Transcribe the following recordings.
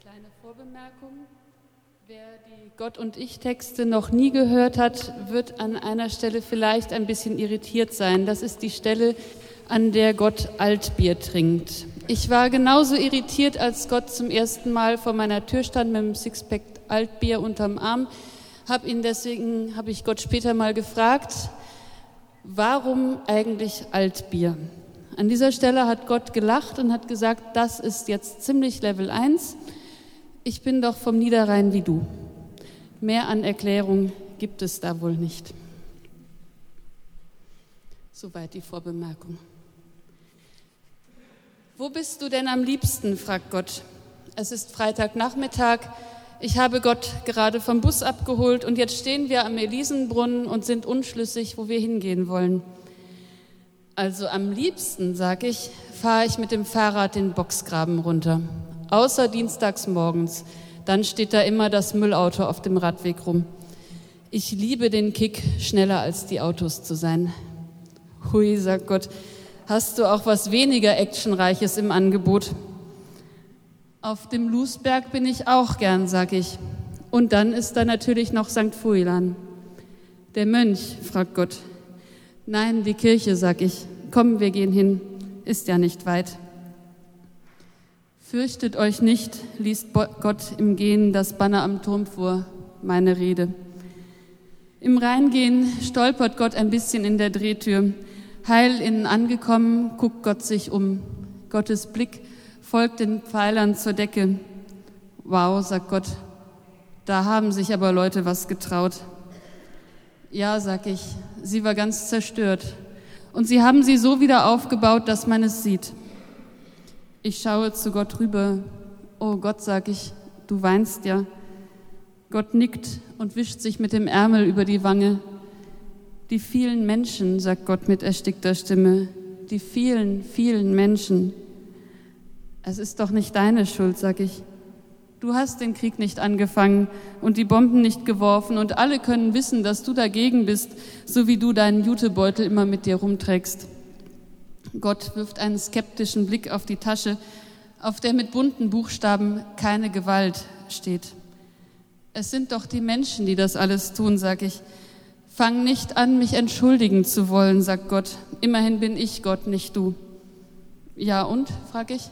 kleine Vorbemerkung. Wer die Gott und ich Texte noch nie gehört hat, wird an einer Stelle vielleicht ein bisschen irritiert sein. Das ist die Stelle, an der Gott Altbier trinkt. Ich war genauso irritiert, als Gott zum ersten Mal vor meiner Tür stand mit einem Sixpack Altbier unterm Arm. Hab ihn deswegen, habe ich Gott später mal gefragt, warum eigentlich Altbier? An dieser Stelle hat Gott gelacht und hat gesagt, das ist jetzt ziemlich Level 1. Ich bin doch vom Niederrhein wie du. Mehr an Erklärung gibt es da wohl nicht. Soweit die Vorbemerkung. Wo bist du denn am liebsten? fragt Gott. Es ist Freitagnachmittag. Ich habe Gott gerade vom Bus abgeholt und jetzt stehen wir am Elisenbrunnen und sind unschlüssig, wo wir hingehen wollen. Also am liebsten, sag ich, fahre ich mit dem Fahrrad den Boxgraben runter. Außer dienstags morgens. Dann steht da immer das Müllauto auf dem Radweg rum. Ich liebe den Kick, schneller als die Autos zu sein. Hui, sagt Gott, hast du auch was weniger Actionreiches im Angebot? Auf dem Lusberg bin ich auch gern, sag ich. Und dann ist da natürlich noch St. Fuilan. Der Mönch, fragt Gott, Nein, die Kirche, sag ich. Komm, wir gehen hin. Ist ja nicht weit. Fürchtet euch nicht, liest Gott im Gehen das Banner am Turm vor, meine Rede. Im Reingehen stolpert Gott ein bisschen in der Drehtür. Heil innen angekommen, guckt Gott sich um. Gottes Blick folgt den Pfeilern zur Decke. Wow, sagt Gott, da haben sich aber Leute was getraut. Ja, sag ich, sie war ganz zerstört. Und sie haben sie so wieder aufgebaut, dass man es sieht. Ich schaue zu Gott rüber. Oh Gott, sag ich, du weinst ja. Gott nickt und wischt sich mit dem Ärmel über die Wange. Die vielen Menschen, sagt Gott mit erstickter Stimme, die vielen, vielen Menschen. Es ist doch nicht deine Schuld, sag ich. Du hast den Krieg nicht angefangen und die Bomben nicht geworfen und alle können wissen, dass du dagegen bist, so wie du deinen Jutebeutel immer mit dir rumträgst. Gott wirft einen skeptischen Blick auf die Tasche, auf der mit bunten Buchstaben keine Gewalt steht. Es sind doch die Menschen, die das alles tun, sag ich. Fang nicht an, mich entschuldigen zu wollen, sagt Gott. Immerhin bin ich Gott, nicht du. Ja und? frag ich.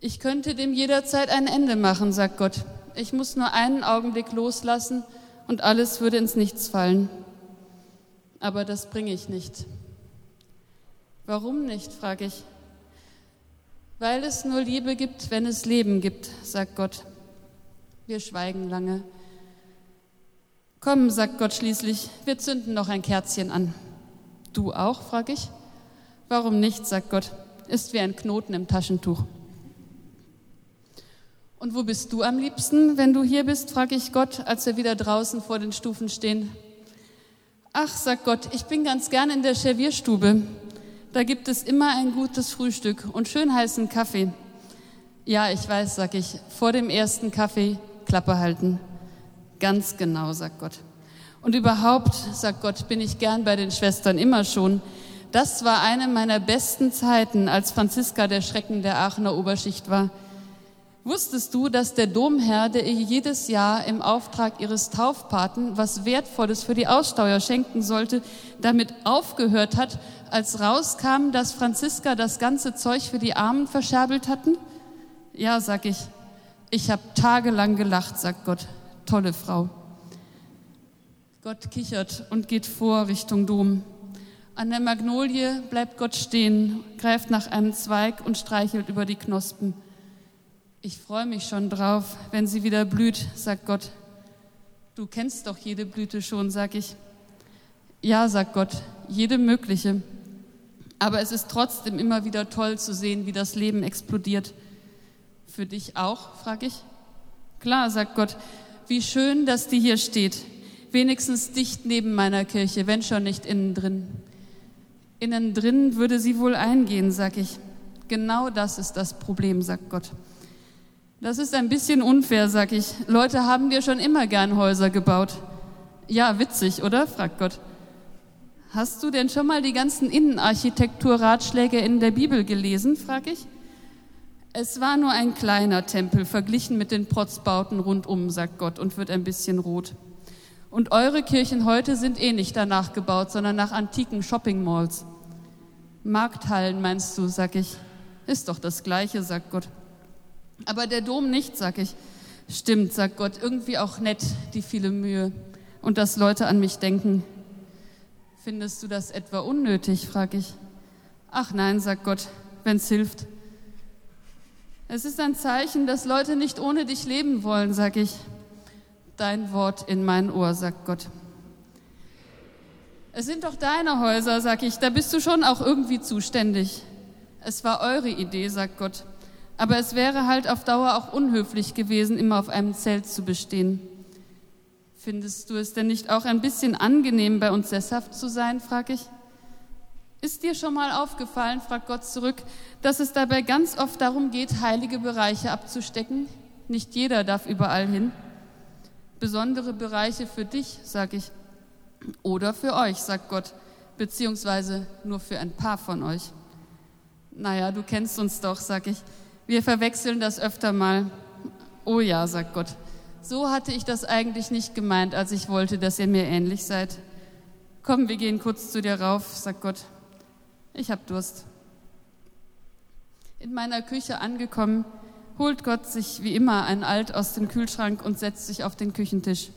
Ich könnte dem jederzeit ein Ende machen, sagt Gott. Ich muss nur einen Augenblick loslassen und alles würde ins Nichts fallen. Aber das bringe ich nicht. Warum nicht, frage ich. Weil es nur Liebe gibt, wenn es Leben gibt, sagt Gott. Wir schweigen lange. Komm, sagt Gott schließlich, wir zünden noch ein Kerzchen an. Du auch, frage ich. Warum nicht, sagt Gott. Ist wie ein Knoten im Taschentuch. Und wo bist du am liebsten, wenn du hier bist, frage ich Gott, als wir wieder draußen vor den Stufen stehen. Ach, sagt Gott, ich bin ganz gern in der Servierstube. Da gibt es immer ein gutes Frühstück und schön heißen Kaffee. Ja, ich weiß, sag ich, vor dem ersten Kaffee Klappe halten. Ganz genau, sagt Gott. Und überhaupt, sagt Gott, bin ich gern bei den Schwestern immer schon. Das war eine meiner besten Zeiten, als Franziska der Schrecken der Aachener Oberschicht war. Wusstest du, dass der Domherr, der ihr jedes Jahr im Auftrag ihres Taufpaten was Wertvolles für die Aussteuer schenken sollte, damit aufgehört hat, als rauskam, dass Franziska das ganze Zeug für die Armen verscherbelt hatten? Ja, sag ich. Ich habe tagelang gelacht, sagt Gott. Tolle Frau. Gott kichert und geht vor Richtung Dom. An der Magnolie bleibt Gott stehen, greift nach einem Zweig und streichelt über die Knospen. Ich freue mich schon drauf, wenn sie wieder blüht, sagt Gott. Du kennst doch jede Blüte schon, sag ich. Ja, sagt Gott, jede mögliche. Aber es ist trotzdem immer wieder toll zu sehen, wie das Leben explodiert. Für dich auch, frag ich. Klar, sagt Gott, wie schön, dass die hier steht. Wenigstens dicht neben meiner Kirche, wenn schon nicht innen drin. Innen drin würde sie wohl eingehen, sag ich. Genau das ist das Problem, sagt Gott. Das ist ein bisschen unfair, sag ich. Leute haben dir schon immer gern Häuser gebaut. Ja, witzig, oder? fragt Gott. Hast du denn schon mal die ganzen Innenarchitekturratschläge in der Bibel gelesen? frag ich. Es war nur ein kleiner Tempel, verglichen mit den Protzbauten rundum, sagt Gott und wird ein bisschen rot. Und eure Kirchen heute sind eh nicht danach gebaut, sondern nach antiken Shopping-Malls. Markthallen meinst du, sag ich. Ist doch das Gleiche, sagt Gott. Aber der Dom nicht, sag ich. Stimmt, sagt Gott, irgendwie auch nett, die viele Mühe. Und dass Leute an mich denken. Findest du das etwa unnötig, frag ich. Ach nein, sagt Gott, wenn's hilft. Es ist ein Zeichen, dass Leute nicht ohne dich leben wollen, sag ich. Dein Wort in mein Ohr, sagt Gott. Es sind doch deine Häuser, sag ich, da bist du schon auch irgendwie zuständig. Es war eure Idee, sagt Gott. Aber es wäre halt auf Dauer auch unhöflich gewesen, immer auf einem Zelt zu bestehen. Findest du es denn nicht auch ein bisschen angenehm, bei uns sesshaft zu sein, frag ich. Ist dir schon mal aufgefallen, fragt Gott zurück, dass es dabei ganz oft darum geht, heilige Bereiche abzustecken? Nicht jeder darf überall hin. Besondere Bereiche für dich, sag ich. Oder für euch, sagt Gott, beziehungsweise nur für ein paar von euch. Naja, du kennst uns doch, sag ich. Wir verwechseln das öfter mal. Oh ja, sagt Gott. So hatte ich das eigentlich nicht gemeint, als ich wollte, dass ihr mir ähnlich seid. Komm, wir gehen kurz zu dir rauf, sagt Gott. Ich hab Durst. In meiner Küche angekommen, holt Gott sich wie immer ein Alt aus dem Kühlschrank und setzt sich auf den Küchentisch.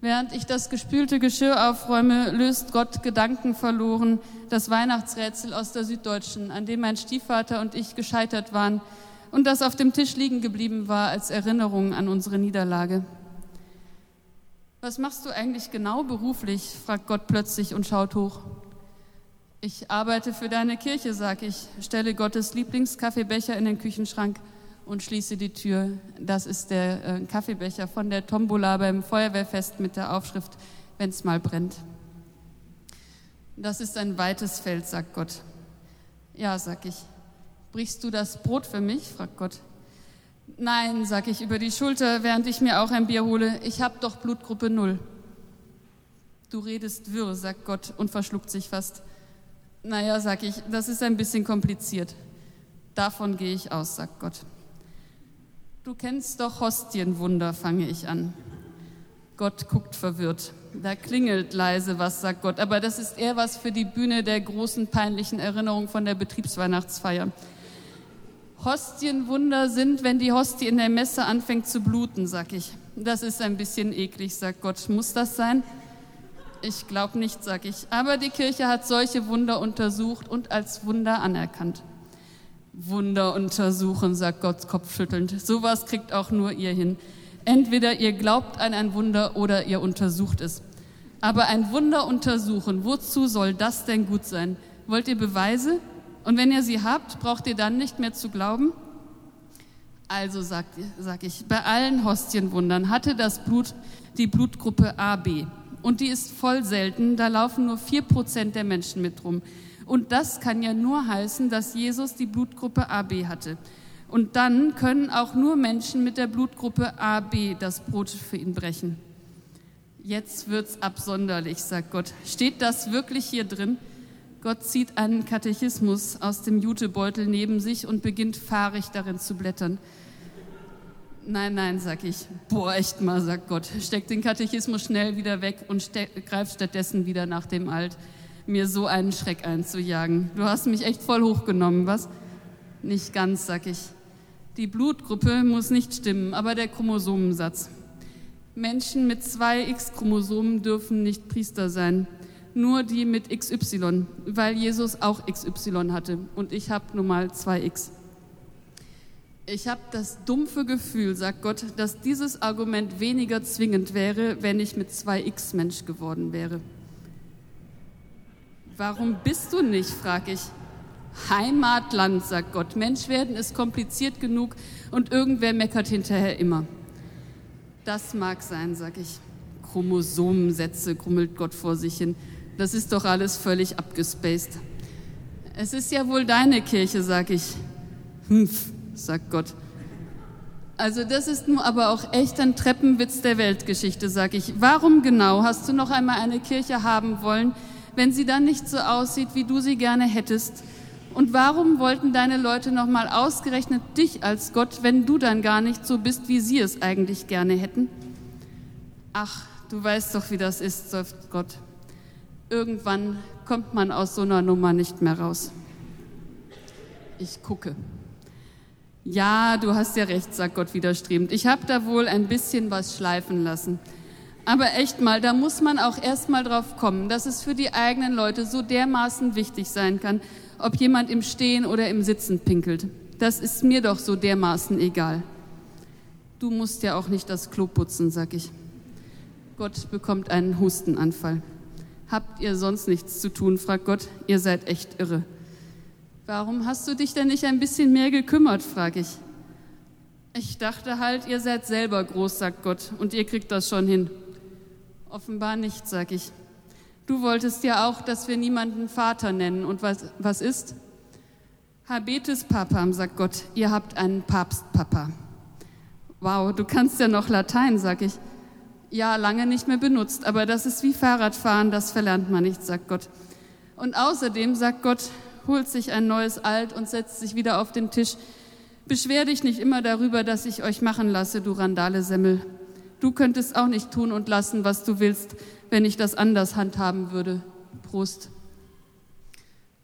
Während ich das gespülte Geschirr aufräume, löst Gott gedankenverloren das Weihnachtsrätsel aus der Süddeutschen, an dem mein Stiefvater und ich gescheitert waren und das auf dem Tisch liegen geblieben war als Erinnerung an unsere Niederlage. Was machst du eigentlich genau beruflich? fragt Gott plötzlich und schaut hoch. Ich arbeite für deine Kirche, sag ich, stelle Gottes Lieblingskaffeebecher in den Küchenschrank und schließe die Tür. Das ist der äh, Kaffeebecher von der Tombola beim Feuerwehrfest mit der Aufschrift, wenn's mal brennt. Das ist ein weites Feld, sagt Gott. Ja, sag ich. Brichst du das Brot für mich? fragt Gott. Nein, sag ich über die Schulter, während ich mir auch ein Bier hole. Ich hab doch Blutgruppe Null. Du redest wirr, sagt Gott und verschluckt sich fast. Naja, sag ich, das ist ein bisschen kompliziert. Davon gehe ich aus, sagt Gott. Du kennst doch Hostienwunder, fange ich an. Gott guckt verwirrt. Da klingelt leise was, sagt Gott, aber das ist eher was für die Bühne der großen peinlichen Erinnerung von der Betriebsweihnachtsfeier. Hostienwunder sind, wenn die Hostie in der Messe anfängt zu bluten, sag ich. Das ist ein bisschen eklig, sagt Gott. Muss das sein? Ich glaube nicht, sag ich. Aber die Kirche hat solche Wunder untersucht und als Wunder anerkannt. Wunder untersuchen, sagt Gott kopfschüttelnd. Sowas kriegt auch nur ihr hin. Entweder ihr glaubt an ein Wunder oder ihr untersucht es. Aber ein Wunder untersuchen, wozu soll das denn gut sein? Wollt ihr Beweise? Und wenn ihr sie habt, braucht ihr dann nicht mehr zu glauben? Also sagt, sag ich, bei allen Hostienwundern hatte das Blut die Blutgruppe AB. Und die ist voll selten, da laufen nur vier Prozent der Menschen mit rum. Und das kann ja nur heißen, dass Jesus die Blutgruppe AB hatte. Und dann können auch nur Menschen mit der Blutgruppe AB das Brot für ihn brechen. Jetzt wird's absonderlich, sagt Gott. Steht das wirklich hier drin? Gott zieht einen Katechismus aus dem Jutebeutel neben sich und beginnt fahrig darin zu blättern. Nein, nein, sag ich. Boah, echt mal, sagt Gott. Steckt den Katechismus schnell wieder weg und greift stattdessen wieder nach dem Alt mir so einen Schreck einzujagen. Du hast mich echt voll hochgenommen, was? Nicht ganz, sag ich. Die Blutgruppe muss nicht stimmen, aber der Chromosomensatz. Menschen mit zwei X-Chromosomen dürfen nicht Priester sein. Nur die mit XY, weil Jesus auch XY hatte und ich habe nun mal zwei X. Ich habe das dumpfe Gefühl, sagt Gott, dass dieses Argument weniger zwingend wäre, wenn ich mit zwei X Mensch geworden wäre. Warum bist du nicht, frag ich. Heimatland, sagt Gott. Mensch werden ist kompliziert genug und irgendwer meckert hinterher immer. Das mag sein, sag ich. Chromosomensätze, grummelt Gott vor sich hin. Das ist doch alles völlig abgespaced. Es ist ja wohl deine Kirche, sag ich. Hmpf, sagt Gott. Also das ist nun aber auch echt ein Treppenwitz der Weltgeschichte, sag ich. Warum genau hast du noch einmal eine Kirche haben wollen, wenn sie dann nicht so aussieht, wie du sie gerne hättest Und warum wollten deine Leute nochmal ausgerechnet dich als Gott, wenn du dann gar nicht so bist, wie sie es eigentlich gerne hätten? Ach, du weißt doch, wie das ist, seufzt Gott. Irgendwann kommt man aus so einer Nummer nicht mehr raus. Ich gucke. Ja, du hast ja recht, sagt Gott widerstrebend. Ich habe da wohl ein bisschen was schleifen lassen. Aber echt mal, da muss man auch erst mal drauf kommen, dass es für die eigenen Leute so dermaßen wichtig sein kann, ob jemand im Stehen oder im Sitzen pinkelt. Das ist mir doch so dermaßen egal. Du musst ja auch nicht das Klo putzen, sag ich. Gott bekommt einen Hustenanfall. Habt ihr sonst nichts zu tun, fragt Gott. Ihr seid echt irre. Warum hast du dich denn nicht ein bisschen mehr gekümmert, frage ich. Ich dachte halt, ihr seid selber groß, sagt Gott, und ihr kriegt das schon hin. Offenbar nicht, sag ich. Du wolltest ja auch, dass wir niemanden Vater nennen. Und was, was ist? Habetes Papam, sagt Gott, ihr habt einen Papstpapa. Wow, du kannst ja noch Latein, sag ich. Ja, lange nicht mehr benutzt, aber das ist wie Fahrradfahren, das verlernt man nicht, sagt Gott. Und außerdem, sagt Gott, holt sich ein neues Alt und setzt sich wieder auf den Tisch. Beschwer dich nicht immer darüber, dass ich euch machen lasse, du Randale-Semmel. Du könntest auch nicht tun und lassen, was du willst, wenn ich das anders handhaben würde. Prost.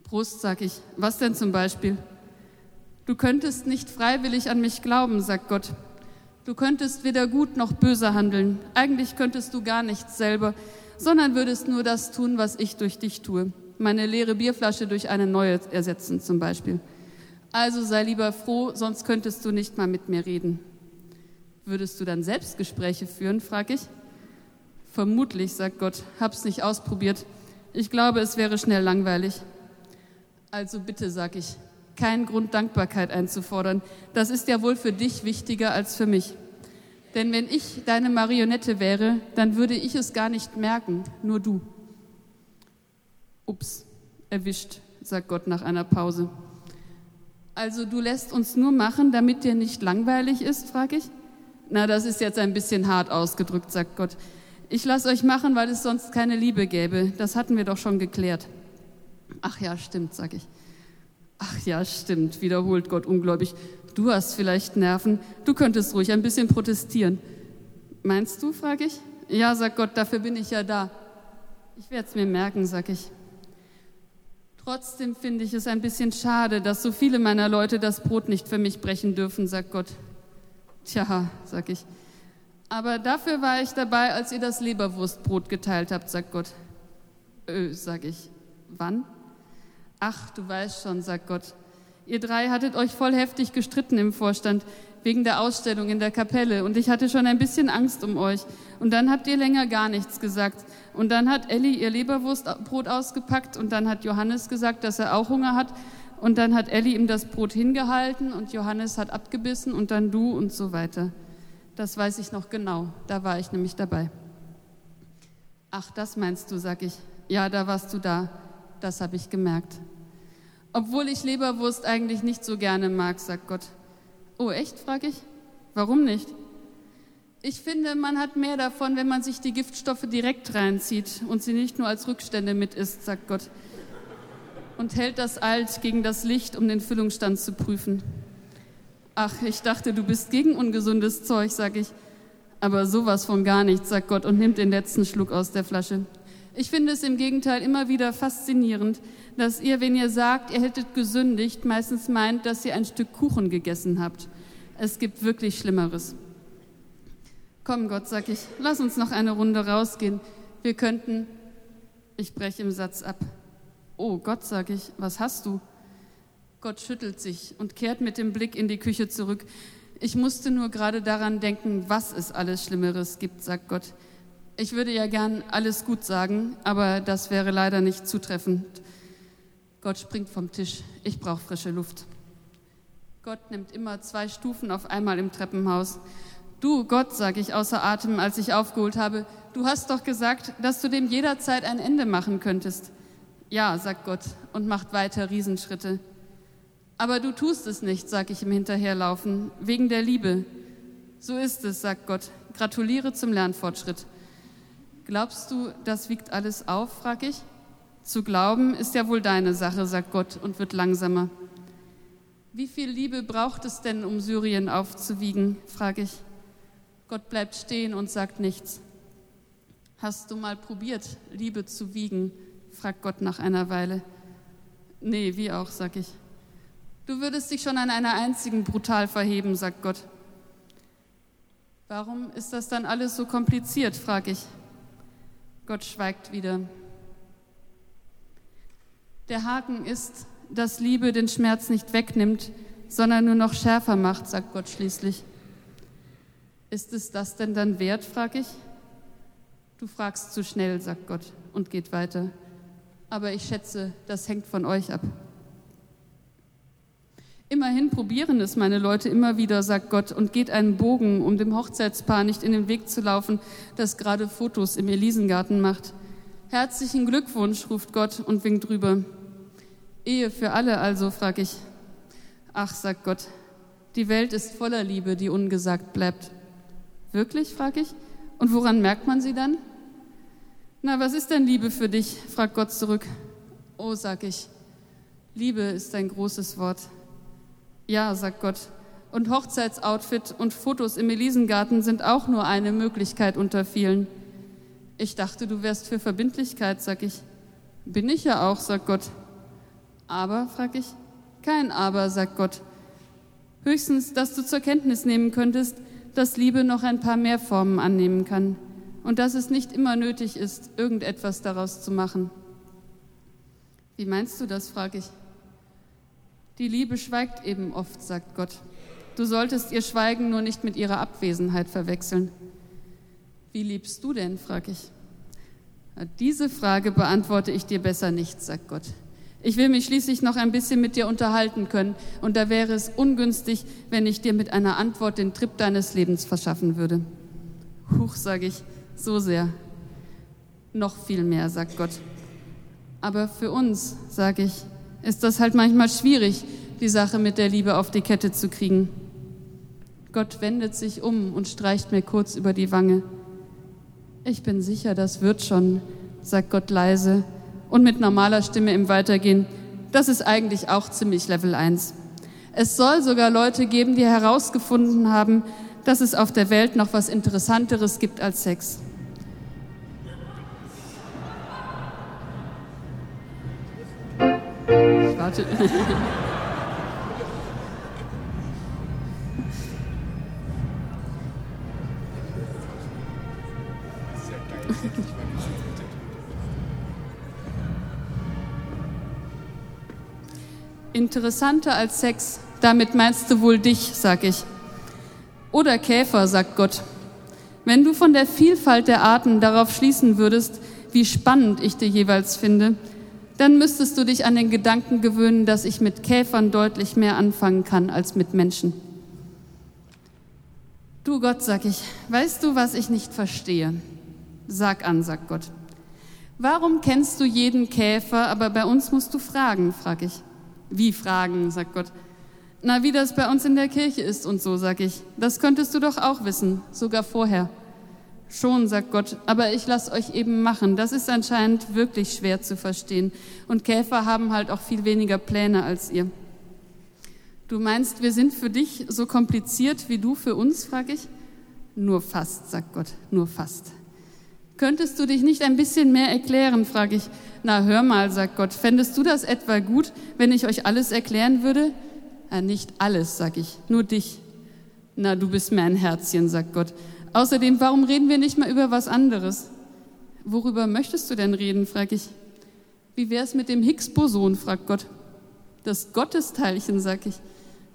Prost, sag ich. Was denn zum Beispiel? Du könntest nicht freiwillig an mich glauben, sagt Gott. Du könntest weder gut noch böse handeln. Eigentlich könntest du gar nichts selber, sondern würdest nur das tun, was ich durch dich tue meine leere Bierflasche durch eine neue ersetzen zum Beispiel. Also sei lieber froh, sonst könntest du nicht mal mit mir reden. Würdest du dann Selbstgespräche führen, frage ich. Vermutlich, sagt Gott, hab's nicht ausprobiert. Ich glaube, es wäre schnell langweilig. Also bitte, sag ich, kein Grund, Dankbarkeit einzufordern. Das ist ja wohl für dich wichtiger als für mich. Denn wenn ich deine Marionette wäre, dann würde ich es gar nicht merken, nur du. Ups, erwischt, sagt Gott nach einer Pause. Also du lässt uns nur machen, damit dir nicht langweilig ist, frage ich. Na, das ist jetzt ein bisschen hart ausgedrückt, sagt Gott. Ich lasse euch machen, weil es sonst keine Liebe gäbe. Das hatten wir doch schon geklärt. Ach ja, stimmt, sag ich. Ach ja, stimmt, wiederholt Gott ungläubig. Du hast vielleicht Nerven. Du könntest ruhig ein bisschen protestieren. Meinst du, frage ich. Ja, sagt Gott, dafür bin ich ja da. Ich werde es mir merken, sag ich. Trotzdem finde ich es ein bisschen schade, dass so viele meiner Leute das Brot nicht für mich brechen dürfen, sagt Gott. Tja, sag ich. Aber dafür war ich dabei, als ihr das Leberwurstbrot geteilt habt, sagt Gott. Öh, sag ich. Wann? Ach, du weißt schon, sagt Gott. Ihr drei hattet euch voll heftig gestritten im Vorstand wegen der Ausstellung in der Kapelle und ich hatte schon ein bisschen Angst um euch. Und dann habt ihr länger gar nichts gesagt. Und dann hat Elli ihr Leberwurstbrot ausgepackt und dann hat Johannes gesagt, dass er auch Hunger hat. Und dann hat Elli ihm das Brot hingehalten und Johannes hat abgebissen und dann du und so weiter. Das weiß ich noch genau. Da war ich nämlich dabei. Ach, das meinst du, sag ich. Ja, da warst du da. Das habe ich gemerkt. Obwohl ich Leberwurst eigentlich nicht so gerne mag, sagt Gott. Oh, echt? frage ich. Warum nicht? Ich finde, man hat mehr davon, wenn man sich die Giftstoffe direkt reinzieht und sie nicht nur als Rückstände mit isst, sagt Gott. Und hält das Alt gegen das Licht, um den Füllungsstand zu prüfen. Ach, ich dachte, du bist gegen ungesundes Zeug, sag ich. Aber sowas von gar nichts, sagt Gott und nimmt den letzten Schluck aus der Flasche. Ich finde es im Gegenteil immer wieder faszinierend, dass ihr, wenn ihr sagt, ihr hättet gesündigt, meistens meint, dass ihr ein Stück Kuchen gegessen habt. Es gibt wirklich Schlimmeres. Komm, Gott, sag ich, lass uns noch eine Runde rausgehen. Wir könnten. Ich breche im Satz ab. Oh Gott, sag ich, was hast du? Gott schüttelt sich und kehrt mit dem Blick in die Küche zurück. Ich musste nur gerade daran denken, was es alles Schlimmeres gibt, sagt Gott. Ich würde ja gern alles gut sagen, aber das wäre leider nicht zutreffend. Gott springt vom Tisch. Ich brauche frische Luft. Gott nimmt immer zwei Stufen auf einmal im Treppenhaus. Du, Gott, sage ich außer Atem, als ich aufgeholt habe, du hast doch gesagt, dass du dem jederzeit ein Ende machen könntest. Ja, sagt Gott und macht weiter Riesenschritte. Aber du tust es nicht, sag ich im Hinterherlaufen, wegen der Liebe. So ist es, sagt Gott. Gratuliere zum Lernfortschritt. Glaubst du, das wiegt alles auf, frag ich. Zu glauben ist ja wohl deine Sache, sagt Gott und wird langsamer. Wie viel Liebe braucht es denn, um Syrien aufzuwiegen, frage ich. Gott bleibt stehen und sagt nichts. Hast du mal probiert, Liebe zu wiegen? Fragt Gott nach einer Weile. Nee, wie auch, sag ich. Du würdest dich schon an einer einzigen brutal verheben, sagt Gott. Warum ist das dann alles so kompliziert, frage ich. Gott schweigt wieder. Der Haken ist, dass Liebe den Schmerz nicht wegnimmt, sondern nur noch schärfer macht, sagt Gott schließlich. Ist es das denn dann wert, frage ich. Du fragst zu schnell, sagt Gott und geht weiter. Aber ich schätze, das hängt von euch ab. Immerhin probieren es meine Leute immer wieder, sagt Gott, und geht einen Bogen, um dem Hochzeitspaar nicht in den Weg zu laufen, das gerade Fotos im Elisengarten macht. Herzlichen Glückwunsch, ruft Gott und winkt rüber. Ehe für alle also, frag ich. Ach, sagt Gott, die Welt ist voller Liebe, die ungesagt bleibt. Wirklich, frag ich. Und woran merkt man sie dann? Na, was ist denn Liebe für dich? fragt Gott zurück. Oh, sag ich, Liebe ist ein großes Wort. Ja, sagt Gott. Und Hochzeitsoutfit und Fotos im Elisengarten sind auch nur eine Möglichkeit unter vielen. Ich dachte, du wärst für Verbindlichkeit, sag ich. Bin ich ja auch, sagt Gott. Aber, frag ich. Kein Aber, sagt Gott. Höchstens, dass du zur Kenntnis nehmen könntest, dass Liebe noch ein paar mehr Formen annehmen kann und dass es nicht immer nötig ist, irgendetwas daraus zu machen. Wie meinst du das, frage ich. Die Liebe schweigt eben oft, sagt Gott. Du solltest ihr Schweigen nur nicht mit ihrer Abwesenheit verwechseln. Wie liebst du denn, frage ich. Diese Frage beantworte ich dir besser nicht, sagt Gott. Ich will mich schließlich noch ein bisschen mit dir unterhalten können, und da wäre es ungünstig, wenn ich dir mit einer Antwort den Trip deines Lebens verschaffen würde. Huch, sage ich, so sehr. Noch viel mehr, sagt Gott. Aber für uns, sage ich, ist das halt manchmal schwierig, die Sache mit der Liebe auf die Kette zu kriegen. Gott wendet sich um und streicht mir kurz über die Wange. Ich bin sicher, das wird schon, sagt Gott leise und mit normaler Stimme im Weitergehen. Das ist eigentlich auch ziemlich Level 1. Es soll sogar Leute geben, die herausgefunden haben, dass es auf der Welt noch was Interessanteres gibt als Sex. Warte. Interessanter als Sex, damit meinst du wohl dich, sag ich. Oder Käfer, sagt Gott. Wenn du von der Vielfalt der Arten darauf schließen würdest, wie spannend ich dir jeweils finde, dann müsstest du dich an den Gedanken gewöhnen, dass ich mit Käfern deutlich mehr anfangen kann als mit Menschen. Du Gott, sag ich, weißt du, was ich nicht verstehe? Sag an, sagt Gott. Warum kennst du jeden Käfer, aber bei uns musst du fragen, frag ich. Wie fragen, sagt Gott. Na, wie das bei uns in der Kirche ist und so, sag ich. Das könntest du doch auch wissen, sogar vorher. Schon, sagt Gott, aber ich lass euch eben machen. Das ist anscheinend wirklich schwer zu verstehen. Und Käfer haben halt auch viel weniger Pläne als ihr. Du meinst, wir sind für dich so kompliziert wie du für uns, frag ich. Nur fast, sagt Gott, nur fast. Könntest du dich nicht ein bisschen mehr erklären, frage ich. Na, hör mal, sagt Gott, fändest du das etwa gut, wenn ich euch alles erklären würde? Ja, nicht alles, sag ich, nur dich. Na, du bist mir ein Herzchen, sagt Gott. Außerdem, warum reden wir nicht mal über was anderes? Worüber möchtest du denn reden, frag ich. Wie wär's mit dem Higgs-Boson, fragt Gott. Das Gottesteilchen, sag ich.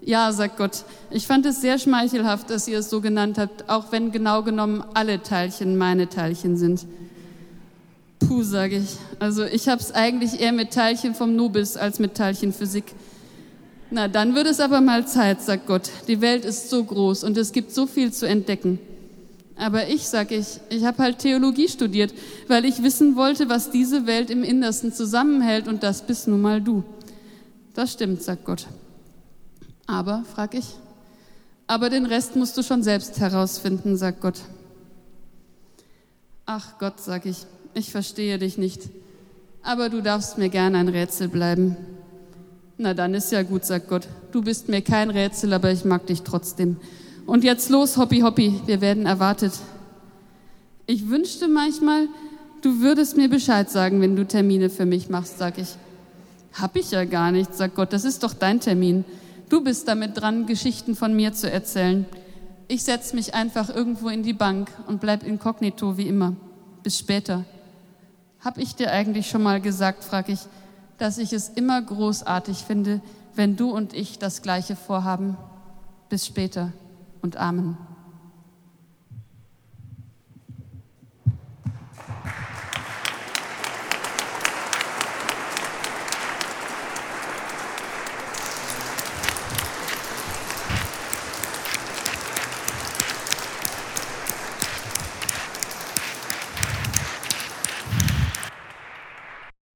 Ja, sagt Gott, ich fand es sehr schmeichelhaft, dass ihr es so genannt habt, auch wenn genau genommen alle Teilchen meine Teilchen sind. Puh, sage ich. Also ich hab's eigentlich eher mit Teilchen vom Nobis als mit Teilchen Physik. Na, dann wird es aber mal Zeit, sagt Gott. Die Welt ist so groß und es gibt so viel zu entdecken. Aber ich, sag ich, ich habe halt Theologie studiert, weil ich wissen wollte, was diese Welt im Innersten zusammenhält und das bist nun mal du. Das stimmt, sagt Gott. Aber, frag ich, aber den Rest musst du schon selbst herausfinden, sagt Gott. Ach Gott, sag ich, ich verstehe dich nicht. Aber du darfst mir gern ein Rätsel bleiben. Na dann ist ja gut, sagt Gott. Du bist mir kein Rätsel, aber ich mag dich trotzdem. Und jetzt los, Hoppi Hoppi, wir werden erwartet. Ich wünschte manchmal, du würdest mir Bescheid sagen, wenn du Termine für mich machst, sag ich. Hab ich ja gar nicht, sagt Gott, das ist doch dein Termin. Du bist damit dran, Geschichten von mir zu erzählen. Ich setz mich einfach irgendwo in die Bank und bleib inkognito wie immer. Bis später. Hab ich dir eigentlich schon mal gesagt, frag ich, dass ich es immer großartig finde, wenn du und ich das Gleiche vorhaben. Bis später und Amen.